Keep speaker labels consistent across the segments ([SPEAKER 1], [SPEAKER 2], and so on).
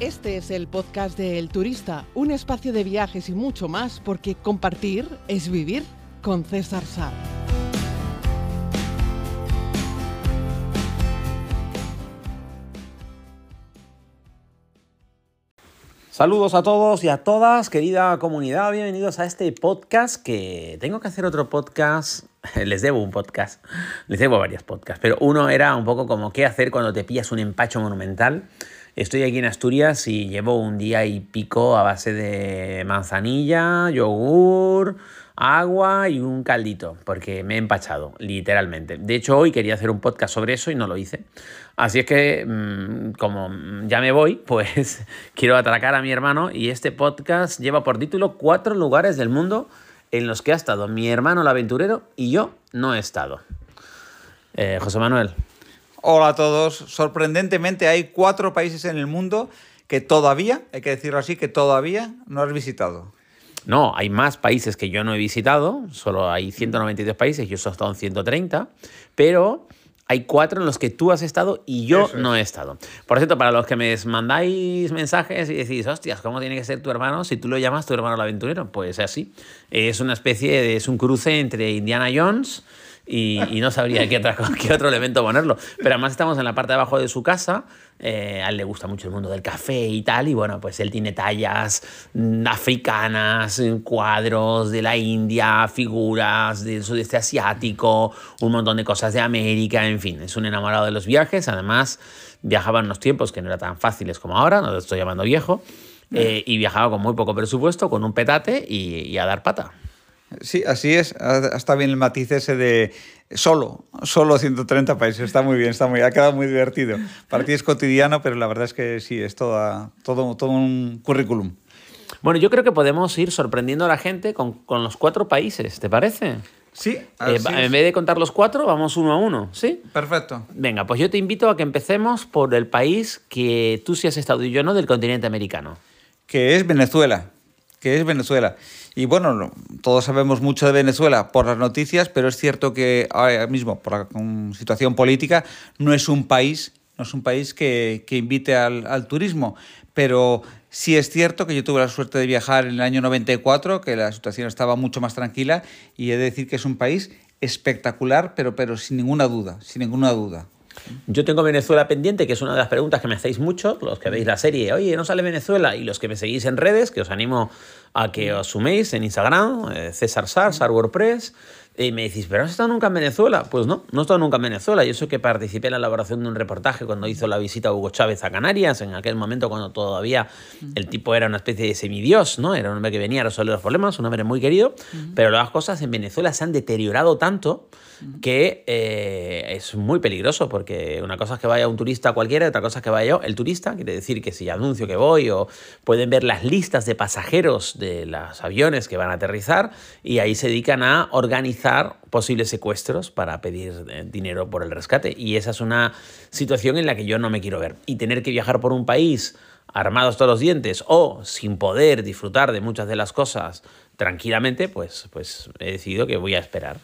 [SPEAKER 1] Este es el podcast de El Turista, un espacio de viajes y mucho más, porque compartir es vivir con César Sá.
[SPEAKER 2] Saludos a todos y a todas, querida comunidad, bienvenidos a este podcast que tengo que hacer otro podcast, les debo un podcast, les debo varios podcasts, pero uno era un poco como qué hacer cuando te pillas un empacho monumental. Estoy aquí en Asturias y llevo un día y pico a base de manzanilla, yogur, agua y un caldito, porque me he empachado, literalmente. De hecho, hoy quería hacer un podcast sobre eso y no lo hice. Así es que, mm, como ya me voy, pues quiero atracar a mi hermano y este podcast lleva por título Cuatro lugares del mundo en los que ha estado mi hermano el aventurero y yo no he estado. Eh, José Manuel.
[SPEAKER 3] Hola a todos. Sorprendentemente hay cuatro países en el mundo que todavía, hay que decirlo así, que todavía no has visitado.
[SPEAKER 2] No, hay más países que yo no he visitado, solo hay 192 países, yo he estado en 130, pero hay cuatro en los que tú has estado y yo no he estado. Por cierto, para los que me mandáis mensajes y decís, hostias, ¿cómo tiene que ser tu hermano si tú lo llamas tu hermano el aventurero? Pues así. Es una especie de, es un cruce entre Indiana Jones y, no sabría qué, qué, otro elemento ponerlo. Pero además estamos en la parte de abajo de su casa. Eh, a él le gusta mucho el mundo del café y tal. Y bueno, pues él tiene tallas mm, africanas, cuadros de la India, figuras del sudeste asiático, un montón de cosas de América, en fin. Es un enamorado de los viajes. Además, viajaba en unos tiempos que no eran tan fáciles como ahora, no te estoy llamando viejo. Eh, y viajaba con muy poco presupuesto, con un petate y a dar pata.
[SPEAKER 3] Sí, así es. Está bien el matiz ese de solo, solo 130 países. Está muy bien, está muy, ha quedado muy divertido. Para ti es cotidiano, pero la verdad es que sí, es todo, todo, todo un currículum.
[SPEAKER 2] Bueno, yo creo que podemos ir sorprendiendo a la gente con, con los cuatro países, ¿te parece?
[SPEAKER 3] Sí.
[SPEAKER 2] Eh, en vez de contar los cuatro, vamos uno a uno, ¿sí?
[SPEAKER 3] Perfecto.
[SPEAKER 2] Venga, pues yo te invito a que empecemos por el país que tú sí has estado y yo no, del continente americano.
[SPEAKER 3] Que es Venezuela. Que es Venezuela. Y bueno, todos sabemos mucho de Venezuela por las noticias, pero es cierto que ahora mismo, por la situación política, no es un país, no es un país que, invite al, turismo. Pero sí es cierto que yo tuve la suerte de viajar en el año 94, que la situación estaba mucho más tranquila, y he de decir que es un país espectacular, pero, pero sin ninguna duda, sin ninguna duda.
[SPEAKER 2] Yo tengo Venezuela pendiente, que es una de las preguntas que me hacéis mucho, los que veis la serie, oye, ¿no sale Venezuela? Y los que me seguís en redes, que os animo a que os suméis en Instagram, eh, César Sar, Sar WordPress, y me decís, ¿pero has estado nunca en Venezuela? Pues no, no he estado nunca en Venezuela. Yo sé que participé en la elaboración de un reportaje cuando hizo la visita a Hugo Chávez a Canarias, en aquel momento cuando todavía el tipo era una especie de semidios, ¿no? Era un hombre que venía a resolver los problemas, un hombre muy querido, pero las cosas en Venezuela se han deteriorado tanto que eh, es muy peligroso porque una cosa es que vaya un turista cualquiera, otra cosa es que vaya yo, el turista, quiere decir que si anuncio que voy o pueden ver las listas de pasajeros de los aviones que van a aterrizar y ahí se dedican a organizar posibles secuestros para pedir eh, dinero por el rescate. Y esa es una situación en la que yo no me quiero ver. Y tener que viajar por un país armados todos los dientes o sin poder disfrutar de muchas de las cosas tranquilamente, pues, pues he decidido que voy a esperar.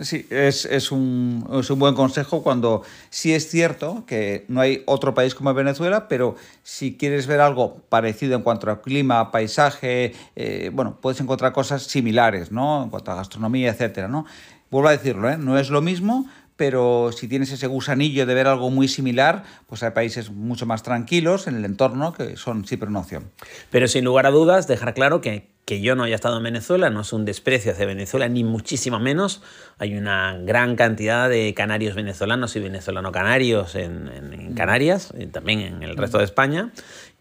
[SPEAKER 3] Sí, es, un, buen consejo cuando sí es cierto que no hay otro país como Venezuela, pero si quieres ver algo parecido en cuanto a clima, paisaje, eh, bueno, puedes encontrar cosas similares, ¿no? En cuanto a gastronomía, etcétera, ¿no? Vuelvo a decirlo, ¿eh? no es lo mismo, pero si tienes ese gusanillo de ver algo muy similar, pues hay países mucho más tranquilos en el entorno que son siempre una opción.
[SPEAKER 2] Pero sin lugar a dudas, dejar claro que que yo no haya estado en Venezuela no es un desprecio hacia Venezuela, ni muchísimo menos. Hay una gran cantidad de canarios venezolanos y venezolano-canarios en, en, Canarias, y también en el resto de España,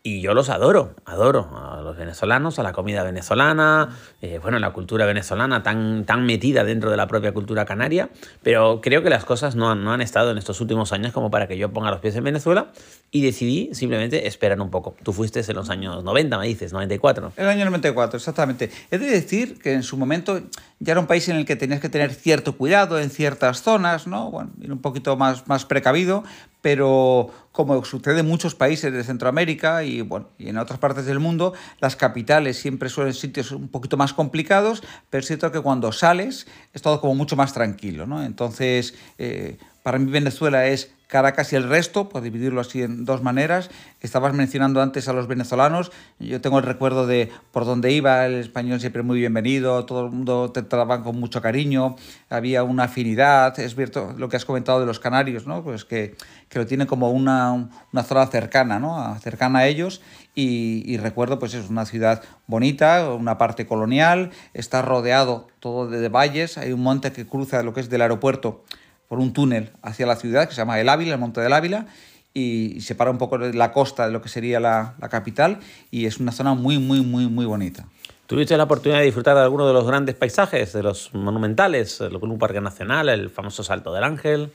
[SPEAKER 2] y yo los adoro, adoro a los venezolanos, a la comida venezolana, eh, bueno, la cultura venezolana tan, tan metida dentro de la propia cultura canaria, pero creo que las cosas no han, no han estado en estos últimos años como para que yo ponga los pies en Venezuela y decidí simplemente esperar un poco. Tú fuiste en los años 90, me dices, 94.
[SPEAKER 3] El año 94, exactamente. He de decir que en su momento ya era un país en el que tenías que tener cierto cuidado en ciertas zonas, ¿no? Bueno, ir un poquito más, más precavido, pero como sucede en muchos países de Centroamérica y, bueno, y en otras partes del mundo, las capitales siempre suelen ser sitios un poquito más complicados, pero es cierto que cuando sales es todo como mucho más tranquilo, ¿no? Entonces, eh, para mí Venezuela es Caracas y el resto, por dividirlo así en dos maneras. Estabas mencionando antes a los venezolanos. Yo tengo el recuerdo de por donde iba, el español siempre muy bienvenido, todo el mundo te trataban con mucho cariño, había una afinidad. Es cierto lo que has comentado de los canarios, ¿no? Pues que, que lo tienen como una, una zona cercana, ¿no? Cercana a ellos. Y, y, recuerdo, pues es una ciudad bonita, una parte colonial, está rodeado todo de valles, hay un monte que cruza lo que es del aeropuerto por un túnel hacia la ciudad que se llama El Ávila, el Monte del Ávila, y separa un poco la costa de lo que sería la, la capital y es una zona muy, muy, muy, muy bonita.
[SPEAKER 2] ¿Tuviste la oportunidad de disfrutar de alguno de los grandes paisajes, de los monumentales, un parque nacional, el famoso Salto del Ángel?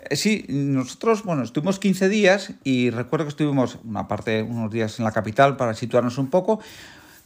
[SPEAKER 3] Eh, sí, nosotros, bueno, estuvimos 15 días y recuerdo que estuvimos una parte, unos días en la capital para situarnos un poco,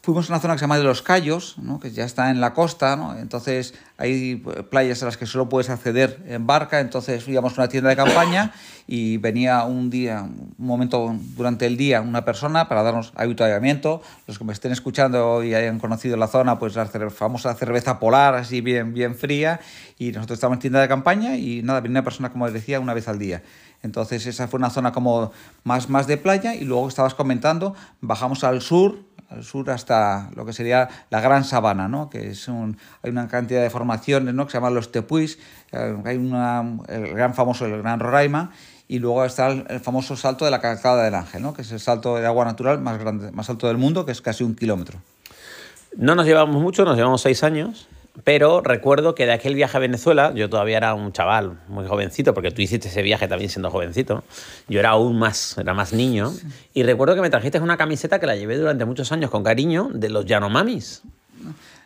[SPEAKER 3] Fuimos a una zona que se llama de los Cayos, ¿no? que ya está en la costa, ¿no? entonces hay playas a las que solo puedes acceder en barca, entonces íbamos a una tienda de campaña y venía un día, un momento durante el día, una persona para darnos avituallamiento. Los que me estén escuchando y hayan conocido la zona, pues la famosa cerveza polar, así bien, bien fría, y nosotros estábamos en tienda de campaña y nada, venía una persona, como les decía, una vez al día. Entonces esa fue una zona como más, más de playa y luego estabas comentando, bajamos al sur, sur hasta lo que sería la Gran Sabana, ¿no? que es un, hay una cantidad de formaciones ¿no? que se llaman los tepuis, eh, hay una, el gran famoso, el Gran Roraima, y luego está el, famoso salto de la Cascada del Ángel, ¿no? que es el salto de agua natural más, grande, más alto del mundo, que es casi un kilómetro.
[SPEAKER 2] No nos llevamos mucho, nos llevamos seis años. Pero recuerdo que de aquel viaje a Venezuela, yo todavía era un chaval muy jovencito, porque tú hiciste ese viaje también siendo jovencito. Yo era aún más, era más niño. Y recuerdo que me trajiste una camiseta que la llevé durante muchos años con cariño de los Yanomamis.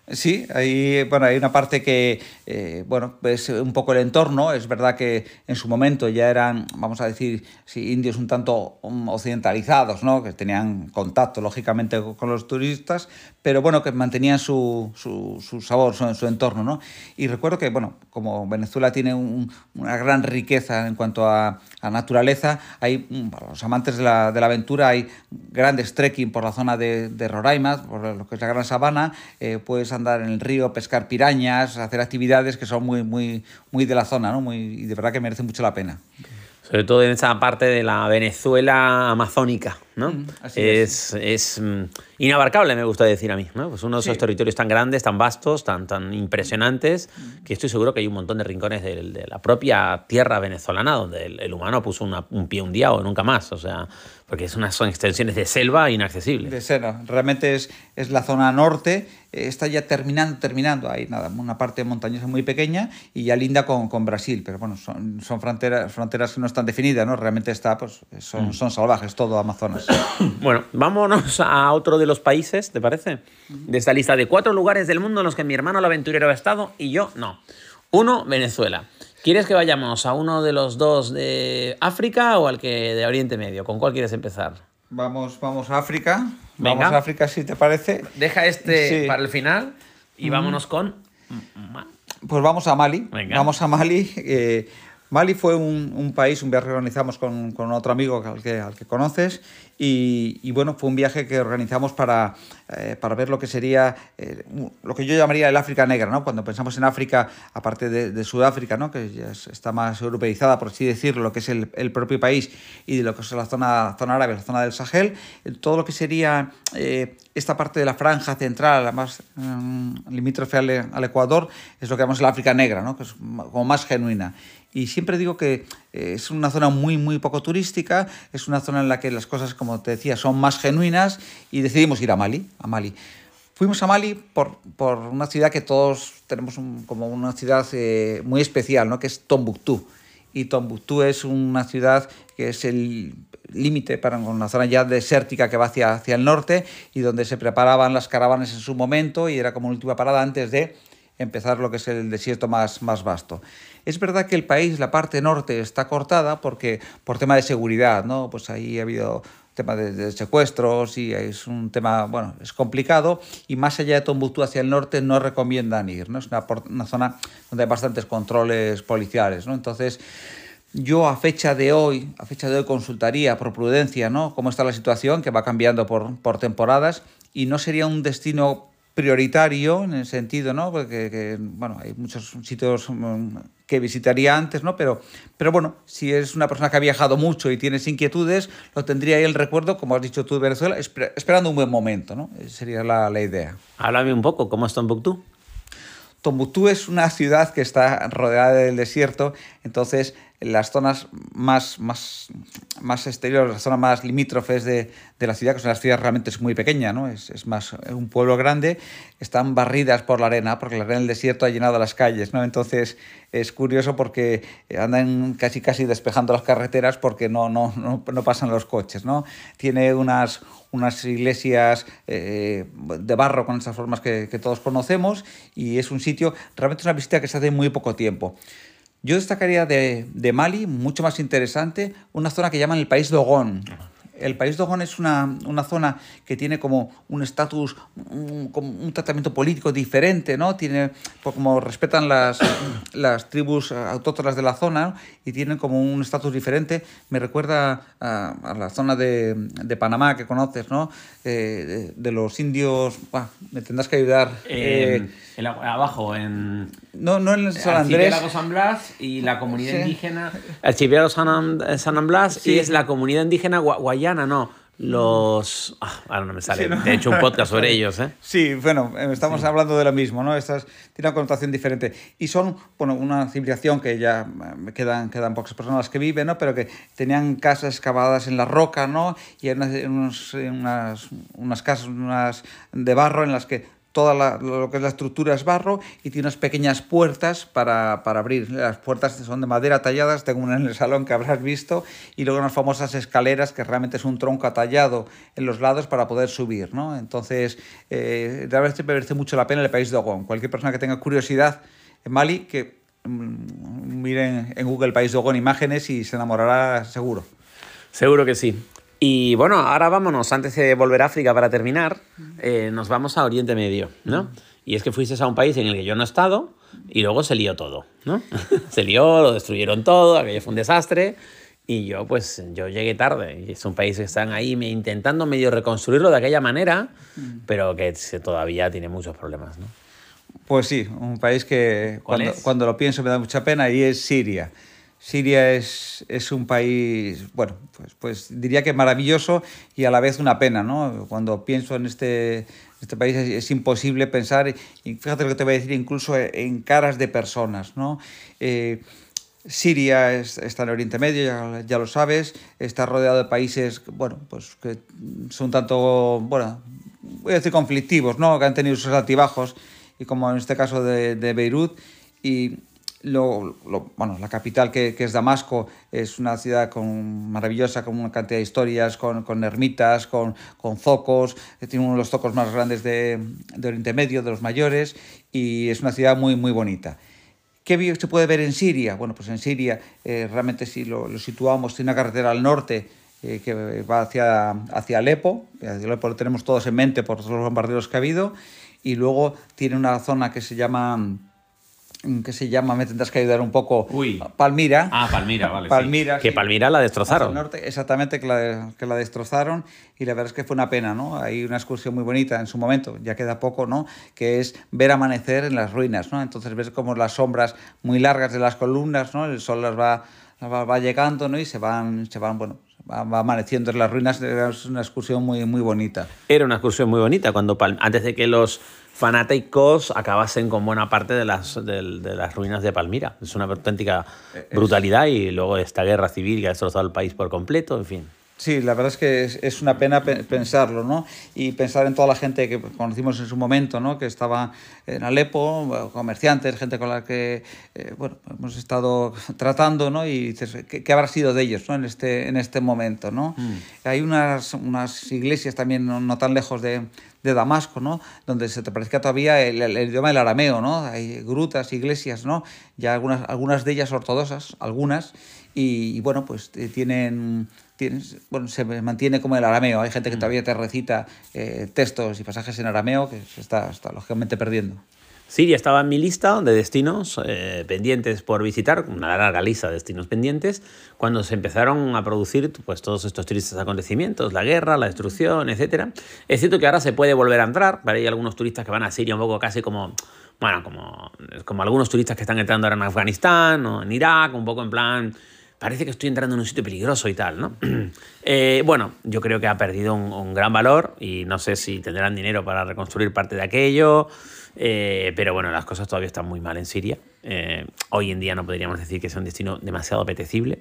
[SPEAKER 3] Sí, hay, bueno, hay una parte que, eh, bueno, es un poco el entorno. Es verdad que en su momento ya eran, vamos a decir, sí, indios un tanto occidentalizados, ¿no? Que tenían contacto, lógicamente, con los turistas, pero bueno, que mantenían su, su, sabor, su, entorno, ¿no? Y recuerdo que, bueno, como Venezuela tiene un, una gran riqueza en cuanto a, naturaleza, hay, mm, para los amantes de la, aventura, hay grandes trekking por la zona de, Roraima, por lo que es la Gran Sabana, eh, pues andar en el río, pescar pirañas, hacer actividades que son muy, muy, muy de la zona, ¿no? Muy, y de verdad que merece mucho la pena.
[SPEAKER 2] Sobre todo en esa parte de la Venezuela amazónica, ¿no? Mm, es, es. es mm, inabarcable, me gusta decir a mí, ¿no? Pues uno de esos sí. territorios tan grandes, tan vastos, tan, tan impresionantes, que estoy seguro que hay un montón de rincones de, de la propia tierra venezolana donde el, el humano puso una, un pie un día o nunca más, o sea, porque es una, son extensiones de selva inaccesibles.
[SPEAKER 3] De selva, realmente es, es la zona norte, está ya terminando, terminando, hay nada, una parte montañosa muy pequeña y ya linda con, con Brasil, pero bueno, son, son fronteras, fronteras que no están definidas, ¿no? Realmente está, pues, son, mm. son salvajes, todo Amazonas.
[SPEAKER 2] bueno, vámonos a otro de los países, ¿te parece? De esta lista de cuatro lugares del mundo en los que mi hermano el aventurero ha estado y yo no. Uno, Venezuela. ¿Quieres que vayamos a uno de los dos de África o al que de Oriente Medio? ¿Con cuál quieres empezar?
[SPEAKER 3] Vamos, vamos a África. Venga. Vamos a África, si te parece.
[SPEAKER 2] Deja este sí. para el final y mm. vámonos con.
[SPEAKER 3] Pues vamos a Mali. Venga. Vamos a Mali. Eh, Mali fue un, un, país, un viaje que organizamos con, con otro amigo al que, al que conoces y, y, bueno, fue un viaje que organizamos para, eh, para ver lo que sería eh, lo que yo llamaría el África negra, ¿no? Cuando pensamos en África, aparte de, de Sudáfrica, ¿no? Que ya está más europeizada, por así decirlo, lo que es el, el, propio país y de lo que es la zona, zona árabe, la zona del Sahel, todo lo que sería eh, esta parte de la franja central, la más limítrofe al, al, Ecuador, es lo que llamamos el África negra, ¿no? Que es como más genuina. Y siempre digo que es una zona muy, muy poco turística, es una zona en la que las cosas, como te decía, son más genuinas y decidimos ir a Mali. A Mali. Fuimos a Mali por, por una ciudad que todos tenemos un, como una ciudad eh, muy especial, ¿no? que es Tombuctú. Y Tombuctú es una ciudad que es el límite para una zona ya desértica que va hacia, hacia el norte y donde se preparaban las caravanas en su momento y era como última parada antes de empezar lo que es el desierto más, más vasto. Es verdad que el país, la parte norte, está cortada porque por tema de seguridad, ¿no? Pues ahí ha habido tema de, de, secuestros y es un tema, bueno, es complicado y más allá de Tombuctú hacia el norte no recomiendan ir, ¿no? Es una, una zona donde hay bastantes controles policiales, ¿no? Entonces, yo a fecha de hoy, a fecha de hoy consultaría por prudencia, ¿no? Cómo está la situación, que va cambiando por, por temporadas y no sería un destino prioritario en el sentido, ¿no? Porque que, bueno, hay muchos sitios que visitaría antes, ¿no? Pero, pero bueno, si es una persona que ha viajado mucho y tienes inquietudes, lo tendría ahí el recuerdo, como has dicho tú, de Venezuela, esperando un buen momento, ¿no? Sería la, la idea.
[SPEAKER 2] Háblame un poco, ¿cómo es Tombuctú?
[SPEAKER 3] Tombuctú es una ciudad que está rodeada del desierto, entonces las zonas más, más, más exteriores, las zonas más limítrofes de, de la ciudad, que son las ciudades realmente es muy pequeña, ¿no? es, es, más un pueblo grande, están barridas por la arena, porque la arena del desierto ha llenado las calles. ¿no? Entonces es curioso porque andan casi casi despejando las carreteras porque no, no, no, no pasan los coches. ¿no? Tiene unas, unas iglesias eh, de barro con esas formas que, que todos conocemos y es un sitio, realmente es una visita que se hace en muy poco tiempo. Yo destacaría de, de, Mali, mucho más interesante, una zona que llaman el país Dogón. El país Dogón es una, una zona que tiene como un estatus, un, un, tratamiento político diferente, ¿no? Tiene, pues como respetan las, las tribus autóctonas de la zona y tienen como un estatus diferente. Me recuerda a, a, la zona de, de Panamá que conoces, ¿no? Eh, de, de, los indios, bah, me tendrás que ayudar.
[SPEAKER 2] Eh, eh, el, abajo, en.
[SPEAKER 3] No, no en San Andrés.
[SPEAKER 2] Archipiélago San Blas y la comunidad sí. indígena. Archipiélago San, San Blas sí. y es la comunidad indígena guayana, no. Los. Ah, ahora no me sale. Sí, ¿no? He hecho un podcast sobre ellos, ¿eh?
[SPEAKER 3] Sí, bueno, estamos sí. hablando de lo mismo, ¿no? Estas tiene una connotación diferente. Y son, bueno, una civilización que ya quedan, quedan pocas personas que viven, ¿no? Pero que tenían casas excavadas en la roca, ¿no? Y en unas, unas, unas casas unas de barro en las que toda la, lo que es la estructura es barro y tiene unas pequeñas puertas para, para, abrir. Las puertas son de madera talladas, tengo una en el salón que habrás visto, y luego unas famosas escaleras que realmente es un tronco tallado en los lados para poder subir. ¿no? Entonces, eh, realmente me merece mucho la pena el país de Ogón. Cualquier persona que tenga curiosidad en Mali, que mmm, miren en Google País de Ogón imágenes y se enamorará seguro.
[SPEAKER 2] Seguro que sí. Y bueno, ahora vámonos, antes de volver a África para terminar, eh, nos vamos a Oriente Medio, ¿no? Y es que fuiste a un país en el que yo no he estado y luego se lió todo, ¿no? se lió, lo destruyeron todo, aquello fue un desastre. Y yo, pues, yo llegué tarde. Y es un país que están ahí intentando medio reconstruirlo de aquella manera, pero que todavía tiene muchos problemas, ¿no?
[SPEAKER 3] Pues sí, un país que cuando, cuando lo pienso me da mucha pena y es Siria. Siria es, es, un país, bueno, pues, pues diría que maravilloso y a la vez una pena, ¿no? Cuando pienso en este, este país es, imposible pensar, y fíjate lo que te voy a decir, incluso en caras de personas, ¿no? Eh, Siria es, está en Oriente Medio, ya, ya, lo sabes, está rodeado de países, bueno, pues que son tanto, bueno, voy a decir conflictivos, ¿no? Que han tenido sus altibajos, y como en este caso de, de Beirut, y lo, lo, bueno, la capital que, que, es Damasco es una ciudad con, maravillosa, con una cantidad de historias, con, con ermitas, con, con, zocos, tiene uno de los zocos más grandes de, de, Oriente Medio, de los mayores, y es una ciudad muy, muy bonita. ¿Qué se puede ver en Siria? Bueno, pues en Siria eh, realmente si lo, lo, situamos, tiene una carretera al norte eh, que va hacia, hacia Alepo, Alepo lo tenemos todos en mente por todos los bombardeos que ha habido, y luego tiene una zona que se llama que se llama, me tendrás que ayudar un poco,
[SPEAKER 2] Uy.
[SPEAKER 3] Palmira.
[SPEAKER 2] Ah, Palmira, vale.
[SPEAKER 3] Palmira.
[SPEAKER 2] Sí. Que Palmira la destrozaron.
[SPEAKER 3] Norte, exactamente, que la, que la destrozaron y la verdad es que fue una pena, ¿no? Hay una excursión muy bonita en su momento, ya queda poco, ¿no? Que es ver amanecer en las ruinas, ¿no? Entonces ves como las sombras muy largas de las columnas, ¿no? El sol las va, las va, va llegando, ¿no? Y se van, se van, bueno, va, va, amaneciendo en las ruinas, es una excursión muy, muy bonita.
[SPEAKER 2] Era una excursión muy bonita, cuando antes de que los fanáticos acabasen con buena parte de las, de, de, las ruinas de Palmira. Es una auténtica brutalidad y luego esta guerra civil que ha destrozado el país por completo, en fin.
[SPEAKER 3] Sí, la verdad es que es, es, una pena pensarlo, ¿no? Y pensar en toda la gente que conocimos en su momento, ¿no? Que estaba en Alepo, comerciantes, gente con la que, eh, bueno, hemos estado tratando, ¿no? Y dices, ¿qué, ¿qué, habrá sido de ellos, ¿no? En este, en este momento, ¿no? Mm. Hay unas, unas iglesias también no, no tan lejos de, de Damasco, ¿no? Donde se te parezca todavía el, el, el, idioma del arameo, ¿no? Hay grutas, iglesias, ¿no? Ya algunas, algunas de ellas ortodoxas, algunas, y, y bueno, pues tienen tienes, bueno, se mantiene como el arameo. Hay gente que todavía te recita eh, textos y pasajes en arameo que se está, está lógicamente perdiendo.
[SPEAKER 2] Siria estaba en mi lista de destinos eh, pendientes por visitar, una larga lista de destinos pendientes, cuando se empezaron a producir pues, todos estos tristes acontecimientos, la guerra, la destrucción, etc. Es cierto que ahora se puede volver a entrar, hay algunos turistas que van a Siria un poco casi como bueno, como, como algunos turistas que están entrando ahora en Afganistán o en Irak, un poco en plan, parece que estoy entrando en un sitio peligroso y tal, ¿no? Eh, bueno, yo creo que ha perdido un, gran valor y no sé si tendrán dinero para reconstruir parte de aquello, eh, pero bueno, las cosas todavía están muy mal en Siria. Eh, hoy en día no podríamos decir que sea un destino demasiado apetecible.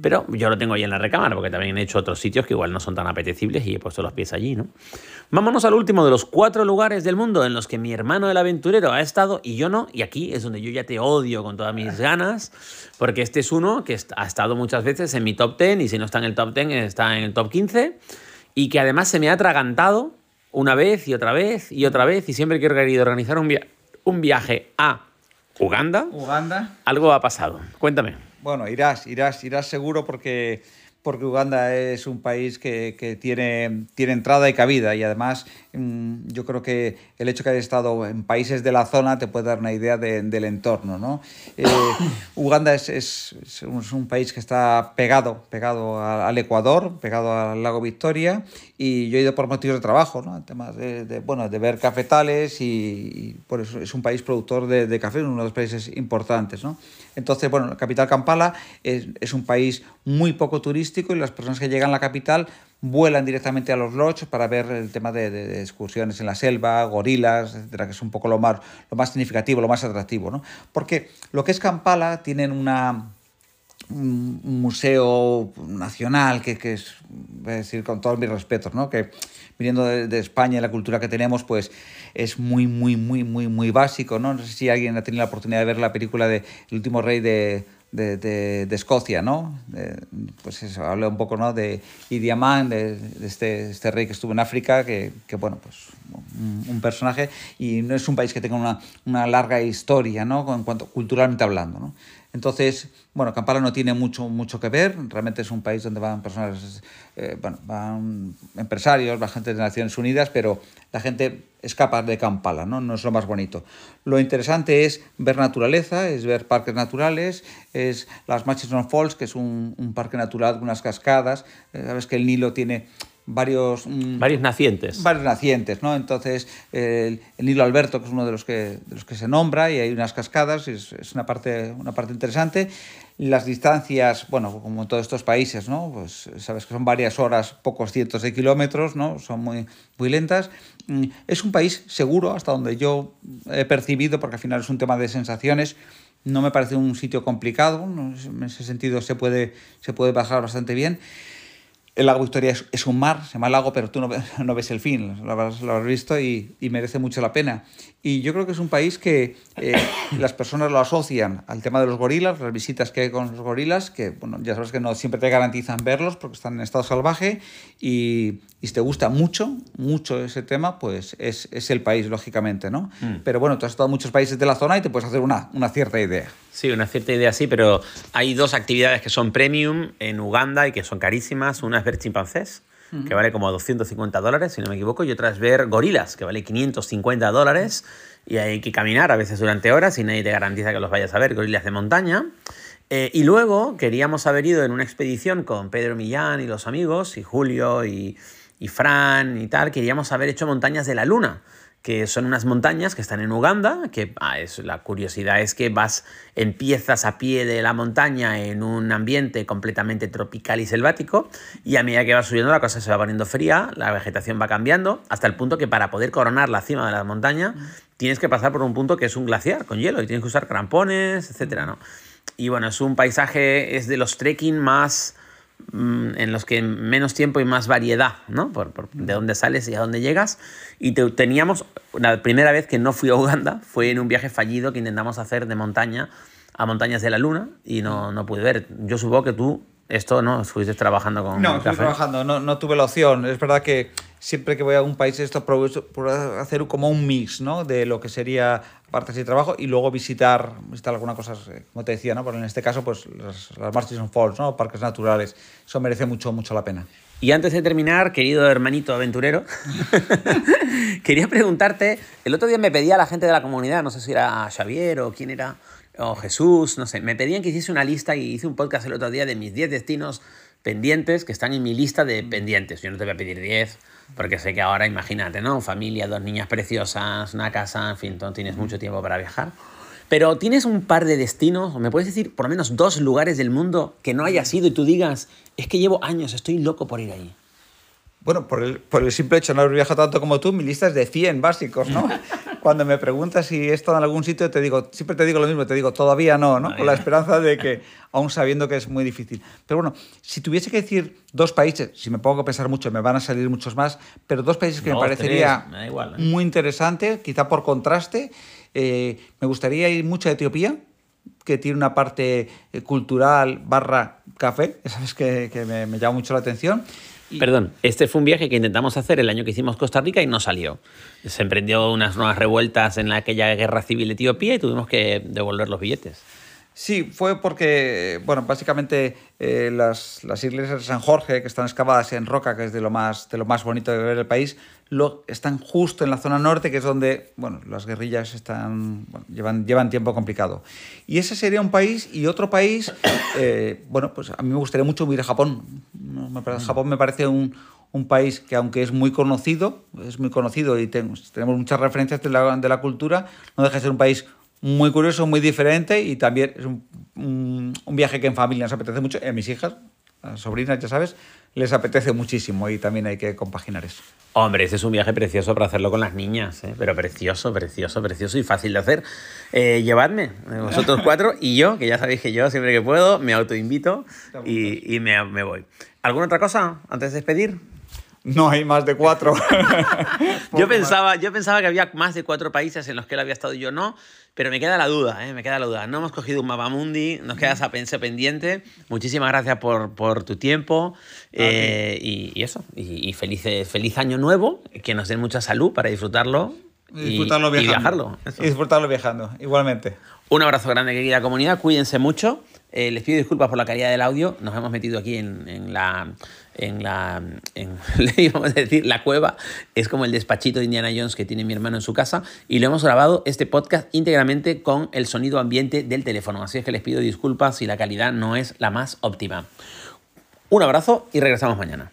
[SPEAKER 2] Pero yo lo tengo ahí en la recámara porque también he hecho otros sitios que igual no son tan apetecibles y he puesto los pies allí, ¿no? Vámonos al último de los cuatro lugares del mundo en los que mi hermano el aventurero ha estado y yo no. Y aquí es donde yo ya te odio con todas mis ganas porque este es uno que ha estado muchas veces en mi top 10 y si no está en el top 10 está en el top 15 y que además se me ha atragantado una vez y otra vez y otra vez y siempre que he querido organizar un, un viaje a Uganda,
[SPEAKER 3] Uganda,
[SPEAKER 2] algo ha pasado. Cuéntame.
[SPEAKER 3] Bueno, irás, irás, irás seguro porque, porque Uganda es un país que, que tiene, tiene entrada y cabida y además mm, yo creo que el hecho que hayas estado en países de la zona te puede dar una idea de, del entorno. ¿no? Eh, Uganda es, es, es, un, país que está pegado, pegado al Ecuador, pegado al lago Victoria y yo he ido por motivos de trabajo, ¿no? temas de, de, bueno, de ver cafetales y, y, por eso es un país productor de, de café, uno de los países importantes. ¿no? Entonces, bueno, la capital Kampala es, un país muy poco turístico y las personas que llegan a la capital vuelan directamente a los lodges para ver el tema de, de, de excursiones en la selva, gorilas, etcétera, que es un poco lo más, lo más significativo, lo más atractivo, ¿no? Porque lo que es Kampala tienen una un museo nacional que, que es, voy a decir con todos mis respetos, ¿no? que viniendo de, España y la cultura que tenemos, pues es muy, muy, muy, muy, muy básico. ¿no? no sé si alguien ha tenido la oportunidad de ver la película de El último rey de, de, de, Escocia, ¿no? De, pues eso, habla un poco, ¿no? De Idi de, de este, este, rey que estuvo en África, que, que bueno, pues un, un, personaje, y no es un país que tenga una, una larga historia, ¿no? En cuanto culturalmente hablando, ¿no? Entonces, bueno, Kampala no tiene mucho, mucho que ver, realmente es un país donde van personas, eh, bueno, van empresarios, va gente de Naciones Unidas, pero la gente escapa de Kampala, ¿no? no es lo más bonito. Lo interesante es ver naturaleza, es ver parques naturales, es las Murchison Falls, que es un, un parque natural con unas cascadas, eh, sabes que el Nilo tiene varios...
[SPEAKER 2] Mmm, varios nacientes.
[SPEAKER 3] Varios nacientes, ¿no? Entonces, el, el, Nilo Alberto, que es uno de los que, de los que se nombra, y hay unas cascadas, es, es una, parte, una parte interesante. Las distancias, bueno, como en todos estos países, ¿no? Pues sabes que son varias horas, pocos cientos de kilómetros, ¿no? Son muy, muy lentas. Es un país seguro, hasta donde yo he percibido, porque al final es un tema de sensaciones, no me parece un sitio complicado, en ese sentido se puede, se puede bajar bastante bien. El lago Victoria es, es, un mar, se llama lago, pero tú no, no ves el fin, lo habrás, lo habrás visto y, y, merece mucho la pena. Y yo creo que es un país que eh, las personas lo asocian al tema de los gorilas, las visitas que hay con los gorilas, que bueno, ya sabes que no siempre te garantizan verlos porque están en estado salvaje y, y si te gusta mucho, mucho ese tema, pues es, es el país, lógicamente, ¿no? Mm. Pero bueno, tú has estado en muchos países de la zona y te puedes hacer una, una cierta idea.
[SPEAKER 2] Sí, una cierta idea sí, pero hay dos actividades que son premium en Uganda y que son carísimas. Una es ver chimpancés, uh -huh. que vale como 250 dólares, si no me equivoco, y otra es ver gorilas, que vale 550 dólares, y hay que caminar a veces durante horas y nadie te garantiza que los vayas a ver, gorilas de montaña. Eh, y luego queríamos haber ido en una expedición con Pedro Millán y los amigos, y Julio y, y Fran y tal, queríamos haber hecho montañas de la luna que son unas montañas que están en Uganda, que ah, es, la curiosidad es que vas, empiezas a pie de la montaña en un ambiente completamente tropical y selvático, y a medida que vas subiendo la cosa se va poniendo fría, la vegetación va cambiando, hasta el punto que para poder coronar la cima de la montaña mm. tienes que pasar por un punto que es un glaciar con hielo, y tienes que usar crampones, etc. ¿no? Y bueno, es un paisaje, es de los trekking más en los que menos tiempo y más variedad, ¿no? Por, por de dónde sales y a dónde llegas. Y te, teníamos, la primera vez que no fui a Uganda fue en un viaje fallido que intentamos hacer de montaña a montañas de la luna y no, no pude ver. Yo supongo que tú esto no estuviste trabajando con
[SPEAKER 3] no estoy trabajando no, no tuve la opción. Es verdad que siempre que voy a un país esto por hacer como un mix no de lo que sería partes de trabajo y luego visitar visitar alguna cosa como te decía no pero en este caso pues las, las Murchison Falls no parques naturales. Eso merece mucho mucho la pena.
[SPEAKER 2] Y antes de terminar, querido hermanito aventurero, quería preguntarte, el otro día me pedía la gente de la comunidad, no sé si era Xavier o quién era, o Jesús, no sé, me pedían que hiciese una lista y hice un podcast el otro día de mis 10 destinos pendientes que están en mi lista de pendientes. Yo no te voy a pedir 10, porque sé que ahora, imagínate, ¿no? Familia, dos niñas preciosas, una casa, en fin, no tienes mucho tiempo para viajar. Pero tienes un par de destinos, o me puedes decir por lo menos dos lugares del mundo que no hayas ido y tú digas, es que llevo años, estoy loco por ir ahí.
[SPEAKER 3] Bueno, por el, por el simple hecho de no haber viajado tanto como tú, mi lista es de 100 básicos, ¿no? Cuando me preguntas si he estado en algún sitio, te digo, siempre te digo lo mismo, te digo, todavía no, ¿no? Con la esperanza de que, aún sabiendo que es muy difícil. Pero bueno, si tuviese que decir dos países, si me pongo a pensar mucho, me van a salir muchos más, pero dos países que me
[SPEAKER 2] Dos,
[SPEAKER 3] parecería
[SPEAKER 2] tres, me igual, ¿eh?
[SPEAKER 3] muy interesante, quizá por contraste, eh, me gustaría ir mucho a Etiopía, que tiene una parte eh, cultural barra café, sabes que, que me, me llama mucho la atención. Y-
[SPEAKER 2] Perdón, este fue un viaje que intentamos hacer el año que hicimos Costa Rica y no salió. Se emprendió unas nuevas revueltas en la- aquella guerra civil de Etiopía y tuvimos que devolver los billetes.
[SPEAKER 3] Sí, fue porque, bueno, básicamente eh, las, las iglesias de San Jorge, que están excavadas en roca, que es de lo más, de lo más bonito de ver el país, lo, están justo en la zona norte, que es donde, bueno, las guerrillas están, bueno, llevan, llevan tiempo complicado. Y ese sería un país, y otro país, eh, bueno, pues a mí me gustaría mucho ir a Japón. parece- Japón me parece un, un país que aunque es muy conocido, es muy conocido y ten- tenemos muchas referencias de la, de la cultura, no deja de ser un país muy curioso, muy diferente y también es un, un- un viaje que en familia nos apetece mucho. Y a mis hijas, sobrinas, ya sabes, les apetece muchísimo y también hay que compaginar eso.
[SPEAKER 2] Hombre, ese es un viaje precioso para hacerlo con las niñas, ¿eh? pero precioso, precioso, precioso y fácil de hacer. Eh, llevadme, eh, vosotros cuatro y yo, que ya sabéis que yo siempre que puedo me autoinvito y, y me, me voy. ¿Alguna otra cosa antes de despedir?
[SPEAKER 3] No hay más de cuatro.
[SPEAKER 2] Yo pensaba, yo pensaba que había más de cuatro países en los que él había estado y yo no, pero me queda la duda, ¿eh? me queda la duda. No hemos cogido un mapamundi, nos queda esa ese pendiente. Muchísimas gracias por, por tu tiempo eh, y, y eso. Y, y feliz, feliz año nuevo, que nos den mucha salud para disfrutarlo y,
[SPEAKER 3] disfrutarlo
[SPEAKER 2] y
[SPEAKER 3] viajando.
[SPEAKER 2] viajarlo.
[SPEAKER 3] Y disfrutarlo viajando, igualmente.
[SPEAKER 2] Un abrazo grande, querida comunidad. Cuídense mucho. Eh, les pido disculpas por la calidad del audio. Nos hemos metido aquí en, en la. En la. En, le decir, la cueva. Es como el despachito de Indiana Jones que tiene mi hermano en su casa. Y lo hemos grabado este podcast íntegramente con el sonido ambiente del teléfono. Así es que les pido disculpas si la calidad no es la más óptima. Un abrazo y regresamos mañana.